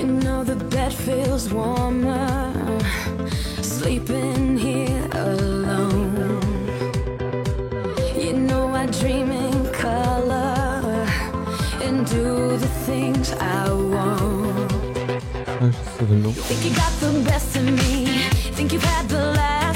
You know the bed feels warmer sleeping here alone. You know I dream in color and do the things I want. I Think you got the best of me. Think you've had the last.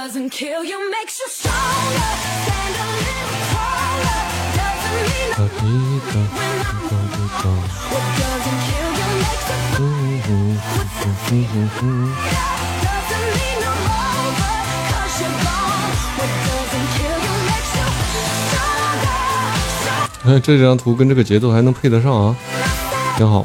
Doesn't kill you makes you stronger. Stand a little taller. Doesn't mean over, cause you're gone. What doesn't kill you makes you stronger, 嗯。哎，这张图跟这个节奏还能配得上啊，挺好。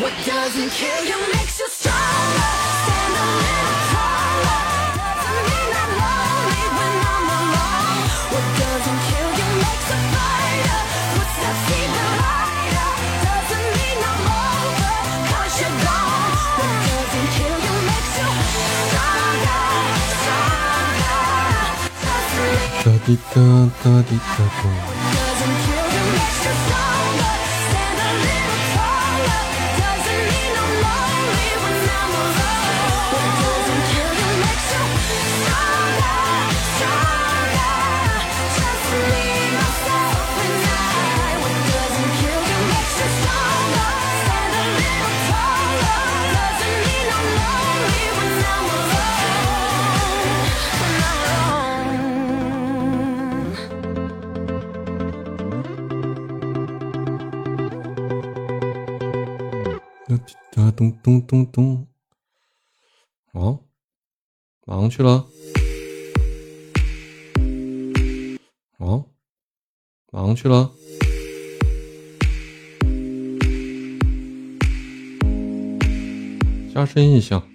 what doesn't kill you makes you stronger. 哒滴哒哒滴哒哒。咚咚咚咚。哦，忙去了。哦，忙去了。加深印象。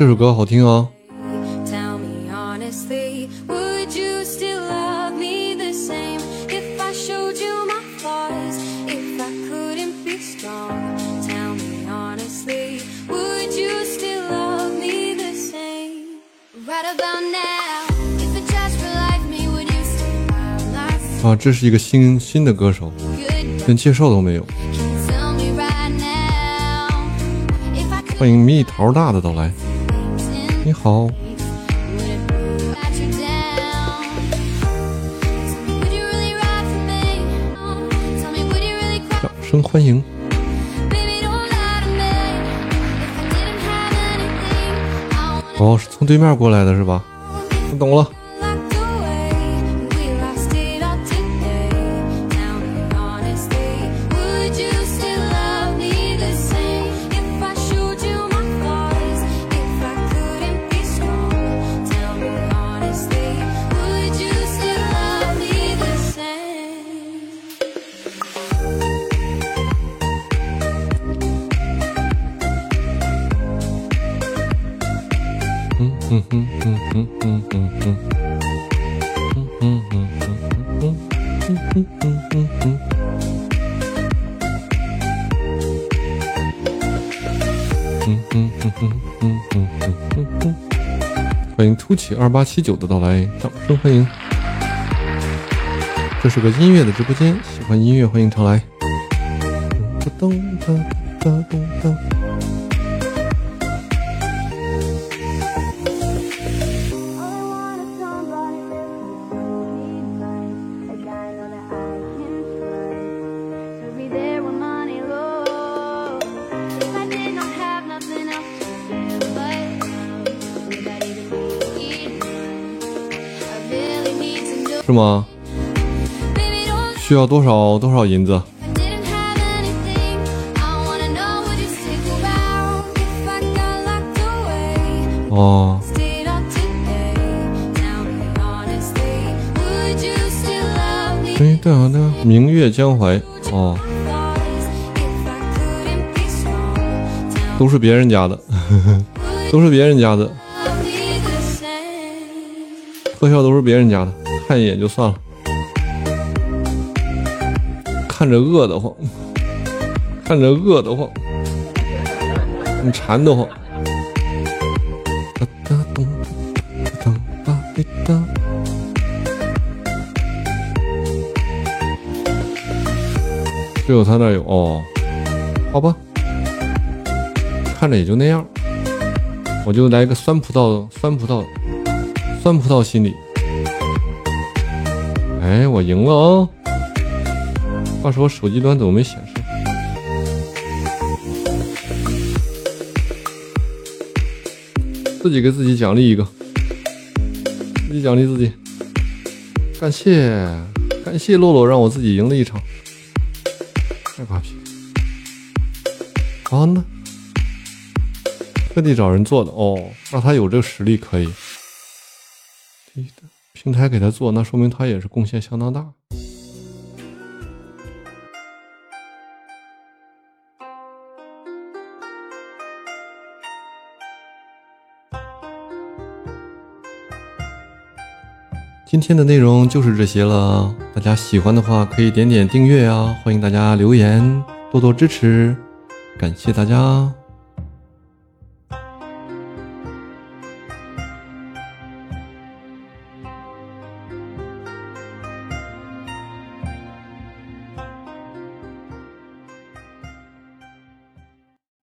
这首歌好听哦。啊，这是一个新新的歌手，连介绍都没有。欢迎蜜桃大的到来。你好，掌声欢迎。哦，是从对面过来的是吧？你懂了。嗯嗯嗯嗯嗯嗯嗯嗯嗯嗯嗯嗯嗯嗯嗯嗯。嗯嗯嗯嗯嗯嗯嗯嗯，欢迎突起二八七九的到来，掌声欢迎。这是个音乐的直播间，喜欢音乐欢迎常来。噔噔噔噔噔。是吗？需要多少多少银子？哦，哎，对啊，那个明月江淮。哦，都是别人家的，都是别人家的，特效都是别人家的，看一眼就算了，看着饿得慌，看着饿得慌，你馋得慌。哒哒咚哒哒滴哒。只有他那有哦，好吧，看着也就那样，我就来个酸葡萄，酸葡萄，酸葡萄心理。哎，我赢了哦！话说手机端怎么没显示？自己给自己奖励一个，自己奖励自己。感谢感谢洛洛让我自己赢了一场，太瓜皮。好呢，特地找人做的哦，那他有这个实力可以。对的，平台给他做，那说明他也是贡献相当大。今天的内容就是这些了，大家喜欢的话可以点点订阅啊，欢迎大家留言，多多支持，感谢大家。